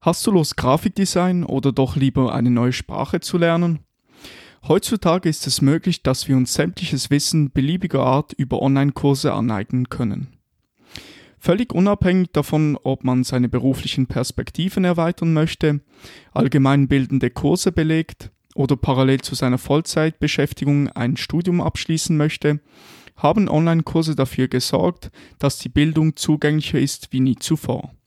Hast du Lust, Grafikdesign oder doch lieber eine neue Sprache zu lernen? Heutzutage ist es möglich, dass wir uns sämtliches Wissen beliebiger Art über Online-Kurse aneignen können. Völlig unabhängig davon, ob man seine beruflichen Perspektiven erweitern möchte, allgemeinbildende Kurse belegt oder parallel zu seiner Vollzeitbeschäftigung ein Studium abschließen möchte, haben Online-Kurse dafür gesorgt, dass die Bildung zugänglicher ist wie nie zuvor.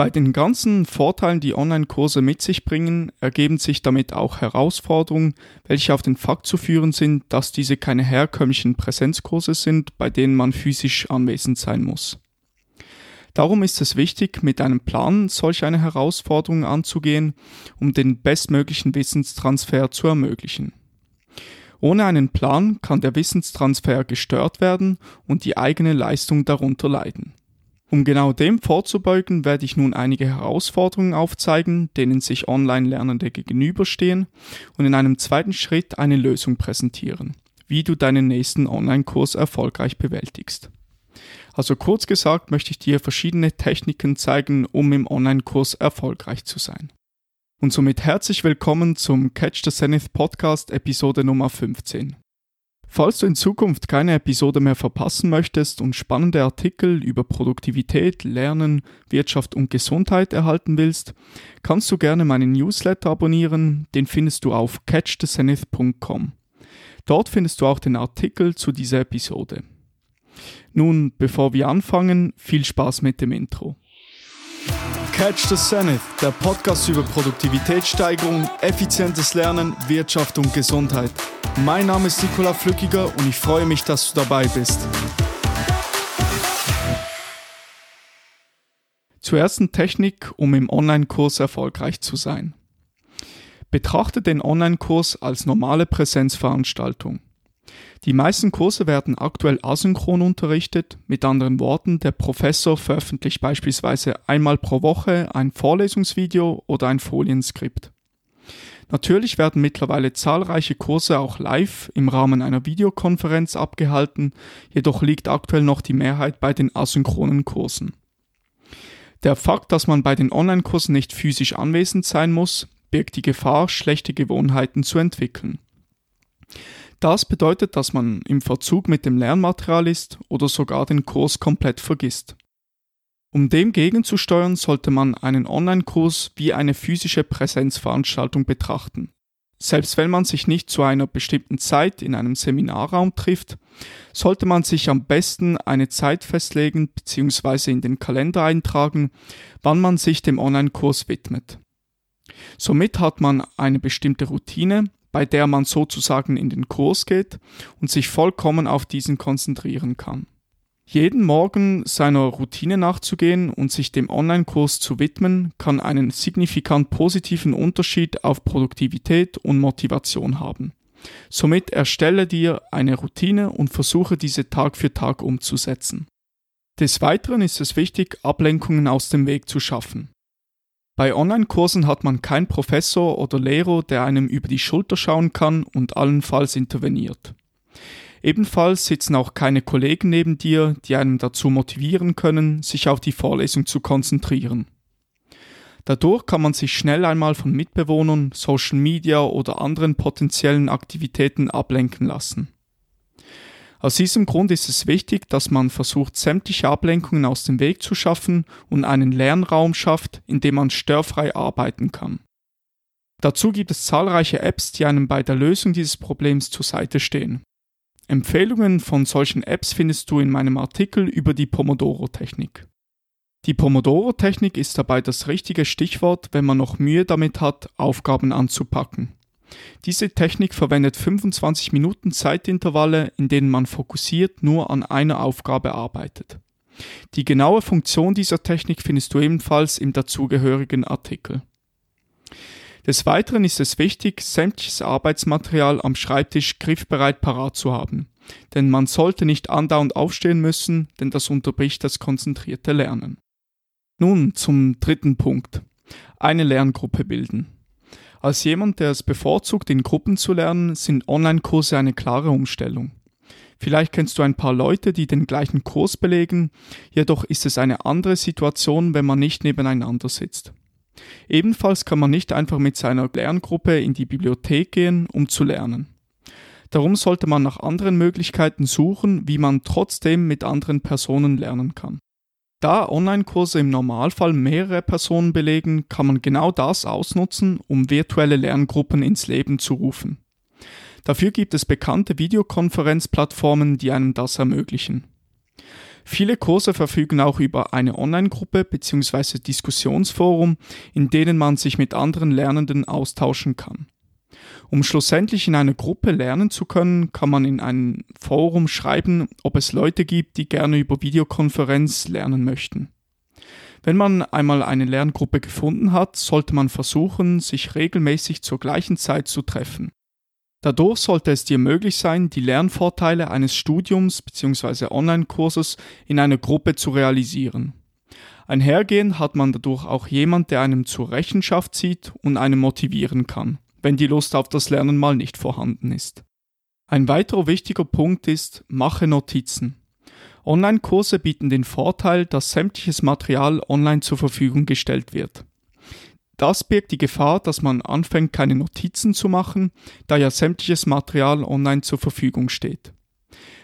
Bei den ganzen Vorteilen, die Online-Kurse mit sich bringen, ergeben sich damit auch Herausforderungen, welche auf den Fakt zu führen sind, dass diese keine herkömmlichen Präsenzkurse sind, bei denen man physisch anwesend sein muss. Darum ist es wichtig, mit einem Plan solch eine Herausforderung anzugehen, um den bestmöglichen Wissenstransfer zu ermöglichen. Ohne einen Plan kann der Wissenstransfer gestört werden und die eigene Leistung darunter leiden. Um genau dem vorzubeugen, werde ich nun einige Herausforderungen aufzeigen, denen sich Online-Lernende gegenüberstehen und in einem zweiten Schritt eine Lösung präsentieren, wie du deinen nächsten Online-Kurs erfolgreich bewältigst. Also kurz gesagt möchte ich dir verschiedene Techniken zeigen, um im Online-Kurs erfolgreich zu sein. Und somit herzlich willkommen zum Catch the Zenith Podcast Episode Nummer 15. Falls du in Zukunft keine Episode mehr verpassen möchtest und spannende Artikel über Produktivität, Lernen, Wirtschaft und Gesundheit erhalten willst, kannst du gerne meinen Newsletter abonnieren, den findest du auf catchthezenith.com. Dort findest du auch den Artikel zu dieser Episode. Nun, bevor wir anfangen, viel Spaß mit dem Intro. Catch the Zenith, der Podcast über Produktivitätssteigerung, effizientes Lernen, Wirtschaft und Gesundheit. Mein Name ist Nikola Flückiger und ich freue mich, dass du dabei bist. Zur ersten Technik, um im Online-Kurs erfolgreich zu sein. Betrachte den Online-Kurs als normale Präsenzveranstaltung. Die meisten Kurse werden aktuell asynchron unterrichtet, mit anderen Worten, der Professor veröffentlicht beispielsweise einmal pro Woche ein Vorlesungsvideo oder ein Folienskript. Natürlich werden mittlerweile zahlreiche Kurse auch live im Rahmen einer Videokonferenz abgehalten, jedoch liegt aktuell noch die Mehrheit bei den asynchronen Kursen. Der Fakt, dass man bei den Online-Kursen nicht physisch anwesend sein muss, birgt die Gefahr, schlechte Gewohnheiten zu entwickeln. Das bedeutet, dass man im Verzug mit dem Lernmaterial ist oder sogar den Kurs komplett vergisst. Um dem gegenzusteuern, sollte man einen Online-Kurs wie eine physische Präsenzveranstaltung betrachten. Selbst wenn man sich nicht zu einer bestimmten Zeit in einem Seminarraum trifft, sollte man sich am besten eine Zeit festlegen bzw. in den Kalender eintragen, wann man sich dem Online-Kurs widmet. Somit hat man eine bestimmte Routine, bei der man sozusagen in den Kurs geht und sich vollkommen auf diesen konzentrieren kann. Jeden Morgen seiner Routine nachzugehen und sich dem Online-Kurs zu widmen, kann einen signifikant positiven Unterschied auf Produktivität und Motivation haben. Somit erstelle dir eine Routine und versuche diese Tag für Tag umzusetzen. Des Weiteren ist es wichtig, Ablenkungen aus dem Weg zu schaffen. Bei Online-Kursen hat man keinen Professor oder Lehrer, der einem über die Schulter schauen kann und allenfalls interveniert. Ebenfalls sitzen auch keine Kollegen neben dir, die einem dazu motivieren können, sich auf die Vorlesung zu konzentrieren. Dadurch kann man sich schnell einmal von Mitbewohnern, Social Media oder anderen potenziellen Aktivitäten ablenken lassen. Aus diesem Grund ist es wichtig, dass man versucht, sämtliche Ablenkungen aus dem Weg zu schaffen und einen Lernraum schafft, in dem man störfrei arbeiten kann. Dazu gibt es zahlreiche Apps, die einem bei der Lösung dieses Problems zur Seite stehen. Empfehlungen von solchen Apps findest du in meinem Artikel über die Pomodoro-Technik. Die Pomodoro-Technik ist dabei das richtige Stichwort, wenn man noch Mühe damit hat, Aufgaben anzupacken. Diese Technik verwendet 25 Minuten Zeitintervalle, in denen man fokussiert nur an einer Aufgabe arbeitet. Die genaue Funktion dieser Technik findest du ebenfalls im dazugehörigen Artikel. Des Weiteren ist es wichtig, sämtliches Arbeitsmaterial am Schreibtisch griffbereit parat zu haben, denn man sollte nicht andauernd aufstehen müssen, denn das unterbricht das konzentrierte Lernen. Nun zum dritten Punkt. Eine Lerngruppe bilden. Als jemand, der es bevorzugt, in Gruppen zu lernen, sind Online-Kurse eine klare Umstellung. Vielleicht kennst du ein paar Leute, die den gleichen Kurs belegen, jedoch ist es eine andere Situation, wenn man nicht nebeneinander sitzt. Ebenfalls kann man nicht einfach mit seiner Lerngruppe in die Bibliothek gehen, um zu lernen. Darum sollte man nach anderen Möglichkeiten suchen, wie man trotzdem mit anderen Personen lernen kann. Da Online-Kurse im Normalfall mehrere Personen belegen, kann man genau das ausnutzen, um virtuelle Lerngruppen ins Leben zu rufen. Dafür gibt es bekannte Videokonferenzplattformen, die einem das ermöglichen. Viele Kurse verfügen auch über eine Online-Gruppe bzw. Diskussionsforum, in denen man sich mit anderen Lernenden austauschen kann. Um schlussendlich in einer Gruppe lernen zu können, kann man in einem Forum schreiben, ob es Leute gibt, die gerne über Videokonferenz lernen möchten. Wenn man einmal eine Lerngruppe gefunden hat, sollte man versuchen, sich regelmäßig zur gleichen Zeit zu treffen. Dadurch sollte es dir möglich sein, die Lernvorteile eines Studiums bzw. Online-Kurses in einer Gruppe zu realisieren. Einhergehend hat man dadurch auch jemand, der einem zur Rechenschaft zieht und einen motivieren kann wenn die Lust auf das Lernen mal nicht vorhanden ist. Ein weiterer wichtiger Punkt ist, mache Notizen. Online-Kurse bieten den Vorteil, dass sämtliches Material online zur Verfügung gestellt wird. Das birgt die Gefahr, dass man anfängt, keine Notizen zu machen, da ja sämtliches Material online zur Verfügung steht.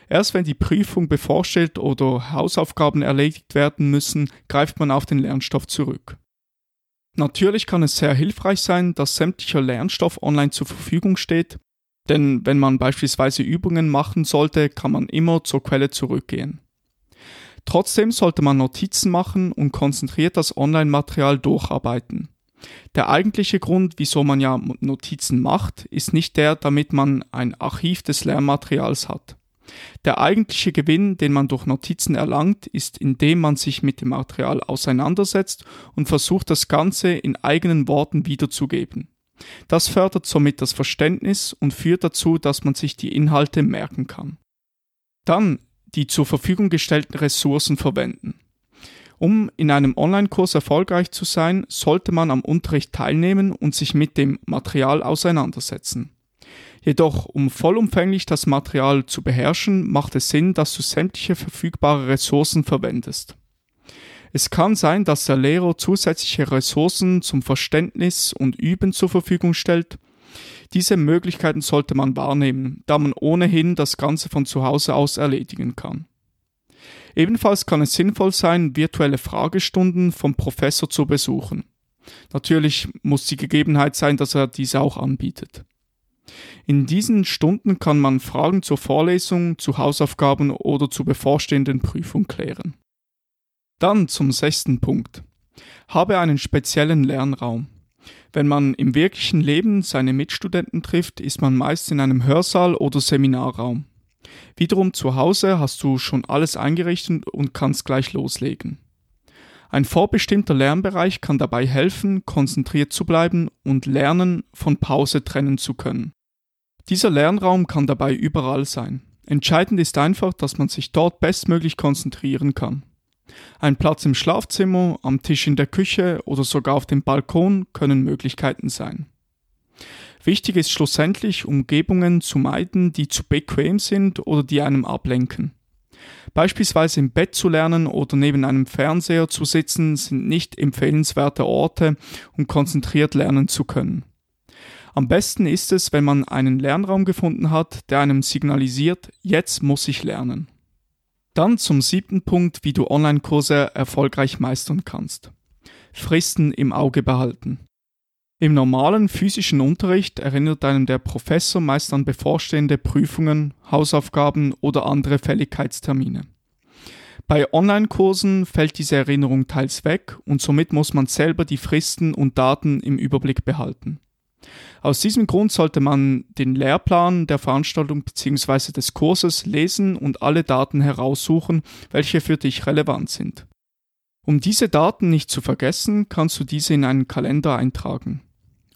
Erst wenn die Prüfung bevorsteht oder Hausaufgaben erledigt werden müssen, greift man auf den Lernstoff zurück. Natürlich kann es sehr hilfreich sein, dass sämtlicher Lernstoff online zur Verfügung steht, denn wenn man beispielsweise Übungen machen sollte, kann man immer zur Quelle zurückgehen. Trotzdem sollte man Notizen machen und konzentriert das Online-Material durcharbeiten. Der eigentliche Grund, wieso man ja Notizen macht, ist nicht der, damit man ein Archiv des Lernmaterials hat. Der eigentliche Gewinn, den man durch Notizen erlangt, ist, indem man sich mit dem Material auseinandersetzt und versucht, das Ganze in eigenen Worten wiederzugeben. Das fördert somit das Verständnis und führt dazu, dass man sich die Inhalte merken kann. Dann die zur Verfügung gestellten Ressourcen verwenden. Um in einem Online-Kurs erfolgreich zu sein, sollte man am Unterricht teilnehmen und sich mit dem Material auseinandersetzen. Jedoch, um vollumfänglich das Material zu beherrschen, macht es Sinn, dass du sämtliche verfügbare Ressourcen verwendest. Es kann sein, dass der Lehrer zusätzliche Ressourcen zum Verständnis und Üben zur Verfügung stellt. Diese Möglichkeiten sollte man wahrnehmen, da man ohnehin das Ganze von zu Hause aus erledigen kann. Ebenfalls kann es sinnvoll sein, virtuelle Fragestunden vom Professor zu besuchen. Natürlich muss die Gegebenheit sein, dass er diese auch anbietet. In diesen Stunden kann man Fragen zur Vorlesung, zu Hausaufgaben oder zur bevorstehenden Prüfung klären. Dann zum sechsten Punkt. Habe einen speziellen Lernraum. Wenn man im wirklichen Leben seine Mitstudenten trifft, ist man meist in einem Hörsaal oder Seminarraum. Wiederum zu Hause hast du schon alles eingerichtet und kannst gleich loslegen. Ein vorbestimmter Lernbereich kann dabei helfen, konzentriert zu bleiben und Lernen von Pause trennen zu können. Dieser Lernraum kann dabei überall sein. Entscheidend ist einfach, dass man sich dort bestmöglich konzentrieren kann. Ein Platz im Schlafzimmer, am Tisch in der Küche oder sogar auf dem Balkon können Möglichkeiten sein. Wichtig ist schlussendlich, Umgebungen zu meiden, die zu bequem sind oder die einem ablenken. Beispielsweise im Bett zu lernen oder neben einem Fernseher zu sitzen sind nicht empfehlenswerte Orte, um konzentriert lernen zu können. Am besten ist es, wenn man einen Lernraum gefunden hat, der einem signalisiert, jetzt muss ich lernen. Dann zum siebten Punkt, wie du Online-Kurse erfolgreich meistern kannst. Fristen im Auge behalten. Im normalen physischen Unterricht erinnert einem der Professor meist an bevorstehende Prüfungen, Hausaufgaben oder andere Fälligkeitstermine. Bei Online-Kursen fällt diese Erinnerung teils weg und somit muss man selber die Fristen und Daten im Überblick behalten. Aus diesem Grund sollte man den Lehrplan der Veranstaltung bzw. des Kurses lesen und alle Daten heraussuchen, welche für dich relevant sind. Um diese Daten nicht zu vergessen, kannst du diese in einen Kalender eintragen.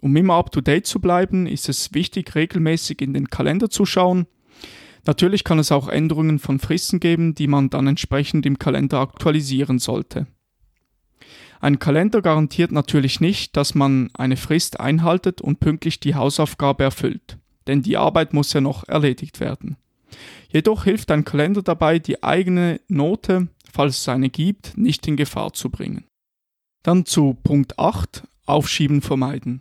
Um immer up-to-date zu bleiben, ist es wichtig, regelmäßig in den Kalender zu schauen. Natürlich kann es auch Änderungen von Fristen geben, die man dann entsprechend im Kalender aktualisieren sollte. Ein Kalender garantiert natürlich nicht, dass man eine Frist einhaltet und pünktlich die Hausaufgabe erfüllt, denn die Arbeit muss ja noch erledigt werden. Jedoch hilft ein Kalender dabei, die eigene Note, falls es eine gibt, nicht in Gefahr zu bringen. Dann zu Punkt 8. Aufschieben vermeiden.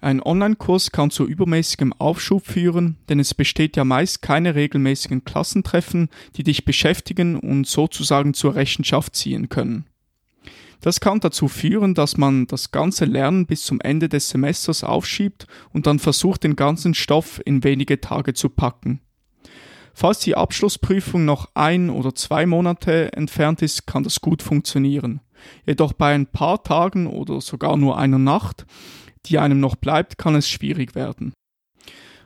Ein Online-Kurs kann zu übermäßigem Aufschub führen, denn es besteht ja meist keine regelmäßigen Klassentreffen, die dich beschäftigen und sozusagen zur Rechenschaft ziehen können. Das kann dazu führen, dass man das ganze Lernen bis zum Ende des Semesters aufschiebt und dann versucht, den ganzen Stoff in wenige Tage zu packen. Falls die Abschlussprüfung noch ein oder zwei Monate entfernt ist, kann das gut funktionieren. Jedoch bei ein paar Tagen oder sogar nur einer Nacht die einem noch bleibt, kann es schwierig werden.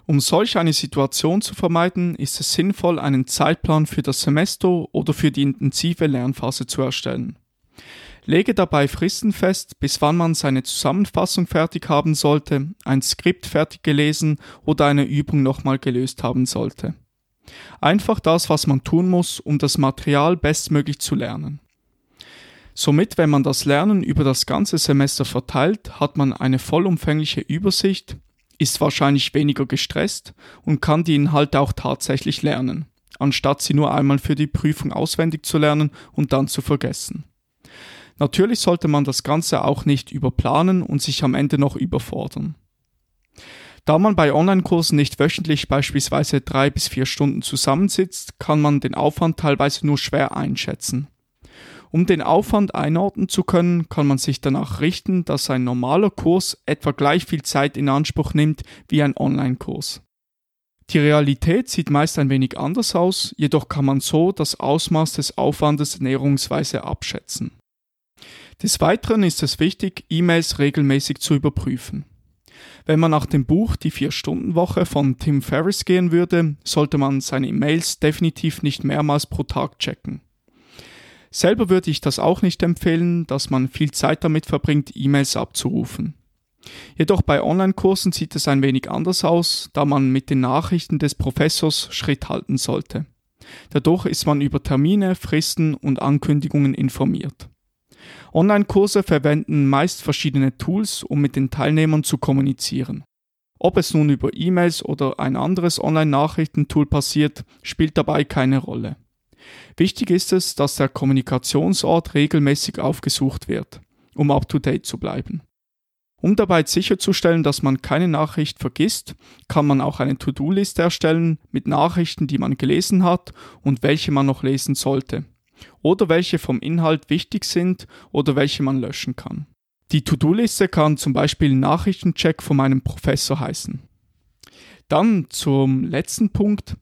Um solch eine Situation zu vermeiden, ist es sinnvoll, einen Zeitplan für das Semester oder für die intensive Lernphase zu erstellen. Lege dabei Fristen fest, bis wann man seine Zusammenfassung fertig haben sollte, ein Skript fertig gelesen oder eine Übung nochmal gelöst haben sollte. Einfach das, was man tun muss, um das Material bestmöglich zu lernen. Somit, wenn man das Lernen über das ganze Semester verteilt, hat man eine vollumfängliche Übersicht, ist wahrscheinlich weniger gestresst und kann die Inhalte auch tatsächlich lernen, anstatt sie nur einmal für die Prüfung auswendig zu lernen und dann zu vergessen. Natürlich sollte man das Ganze auch nicht überplanen und sich am Ende noch überfordern. Da man bei Online-Kursen nicht wöchentlich beispielsweise drei bis vier Stunden zusammensitzt, kann man den Aufwand teilweise nur schwer einschätzen. Um den Aufwand einordnen zu können, kann man sich danach richten, dass ein normaler Kurs etwa gleich viel Zeit in Anspruch nimmt wie ein Online-Kurs. Die Realität sieht meist ein wenig anders aus, jedoch kann man so das Ausmaß des Aufwandes näherungsweise abschätzen. Des Weiteren ist es wichtig, E-Mails regelmäßig zu überprüfen. Wenn man nach dem Buch Die Vier-Stunden-Woche von Tim Ferriss gehen würde, sollte man seine E-Mails definitiv nicht mehrmals pro Tag checken. Selber würde ich das auch nicht empfehlen, dass man viel Zeit damit verbringt, E-Mails abzurufen. Jedoch bei Online-Kursen sieht es ein wenig anders aus, da man mit den Nachrichten des Professors Schritt halten sollte. Dadurch ist man über Termine, Fristen und Ankündigungen informiert. Online-Kurse verwenden meist verschiedene Tools, um mit den Teilnehmern zu kommunizieren. Ob es nun über E-Mails oder ein anderes Online-Nachrichtentool passiert, spielt dabei keine Rolle. Wichtig ist es, dass der Kommunikationsort regelmäßig aufgesucht wird, um up-to-date zu bleiben. Um dabei sicherzustellen, dass man keine Nachricht vergisst, kann man auch eine To-Do-Liste erstellen mit Nachrichten, die man gelesen hat und welche man noch lesen sollte. Oder welche vom Inhalt wichtig sind oder welche man löschen kann. Die To-Do-Liste kann zum Beispiel Nachrichtencheck von meinem Professor heißen. Dann zum letzten Punkt,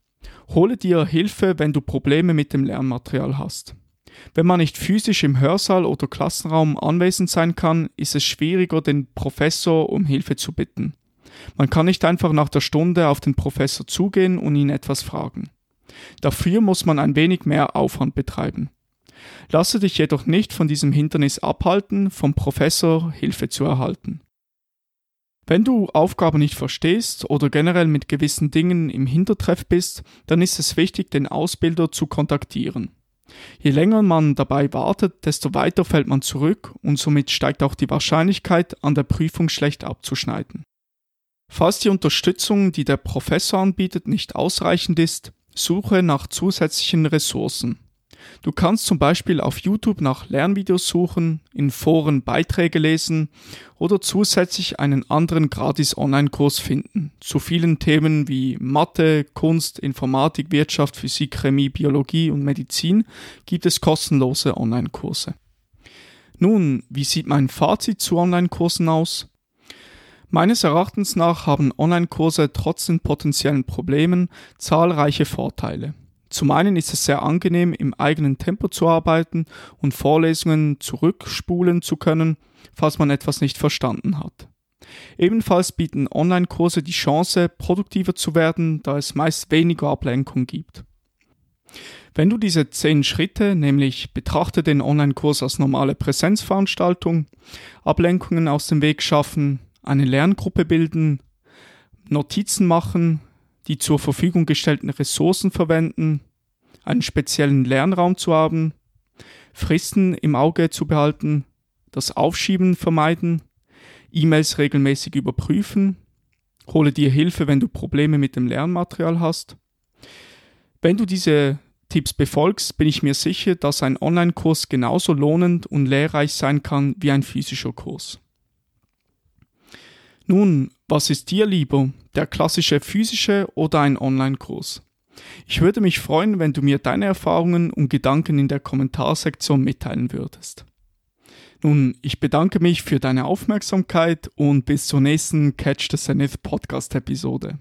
Hole dir Hilfe, wenn du Probleme mit dem Lernmaterial hast. Wenn man nicht physisch im Hörsaal oder Klassenraum anwesend sein kann, ist es schwieriger, den Professor um Hilfe zu bitten. Man kann nicht einfach nach der Stunde auf den Professor zugehen und ihn etwas fragen. Dafür muss man ein wenig mehr Aufwand betreiben. Lasse dich jedoch nicht von diesem Hindernis abhalten, vom Professor Hilfe zu erhalten. Wenn du Aufgaben nicht verstehst oder generell mit gewissen Dingen im Hintertreff bist, dann ist es wichtig, den Ausbilder zu kontaktieren. Je länger man dabei wartet, desto weiter fällt man zurück und somit steigt auch die Wahrscheinlichkeit, an der Prüfung schlecht abzuschneiden. Falls die Unterstützung, die der Professor anbietet, nicht ausreichend ist, suche nach zusätzlichen Ressourcen. Du kannst zum Beispiel auf YouTube nach Lernvideos suchen, in Foren Beiträge lesen oder zusätzlich einen anderen gratis Online-Kurs finden. Zu vielen Themen wie Mathe, Kunst, Informatik, Wirtschaft, Physik, Chemie, Biologie und Medizin gibt es kostenlose Online-Kurse. Nun, wie sieht mein Fazit zu Online-Kursen aus? Meines Erachtens nach haben Online-Kurse trotz den potenziellen Problemen zahlreiche Vorteile. Zum einen ist es sehr angenehm, im eigenen Tempo zu arbeiten und Vorlesungen zurückspulen zu können, falls man etwas nicht verstanden hat. Ebenfalls bieten Online-Kurse die Chance, produktiver zu werden, da es meist weniger Ablenkung gibt. Wenn du diese zehn Schritte, nämlich betrachte den Online-Kurs als normale Präsenzveranstaltung, Ablenkungen aus dem Weg schaffen, eine Lerngruppe bilden, Notizen machen, die zur Verfügung gestellten Ressourcen verwenden, einen speziellen Lernraum zu haben, Fristen im Auge zu behalten, das Aufschieben vermeiden, E-Mails regelmäßig überprüfen, hole dir Hilfe, wenn du Probleme mit dem Lernmaterial hast. Wenn du diese Tipps befolgst, bin ich mir sicher, dass ein Online-Kurs genauso lohnend und lehrreich sein kann wie ein physischer Kurs. Nun, was ist dir lieber, der klassische physische oder ein Online-Kurs? Ich würde mich freuen, wenn du mir deine Erfahrungen und Gedanken in der Kommentarsektion mitteilen würdest. Nun, ich bedanke mich für deine Aufmerksamkeit und bis zur nächsten Catch the Zenith Podcast Episode.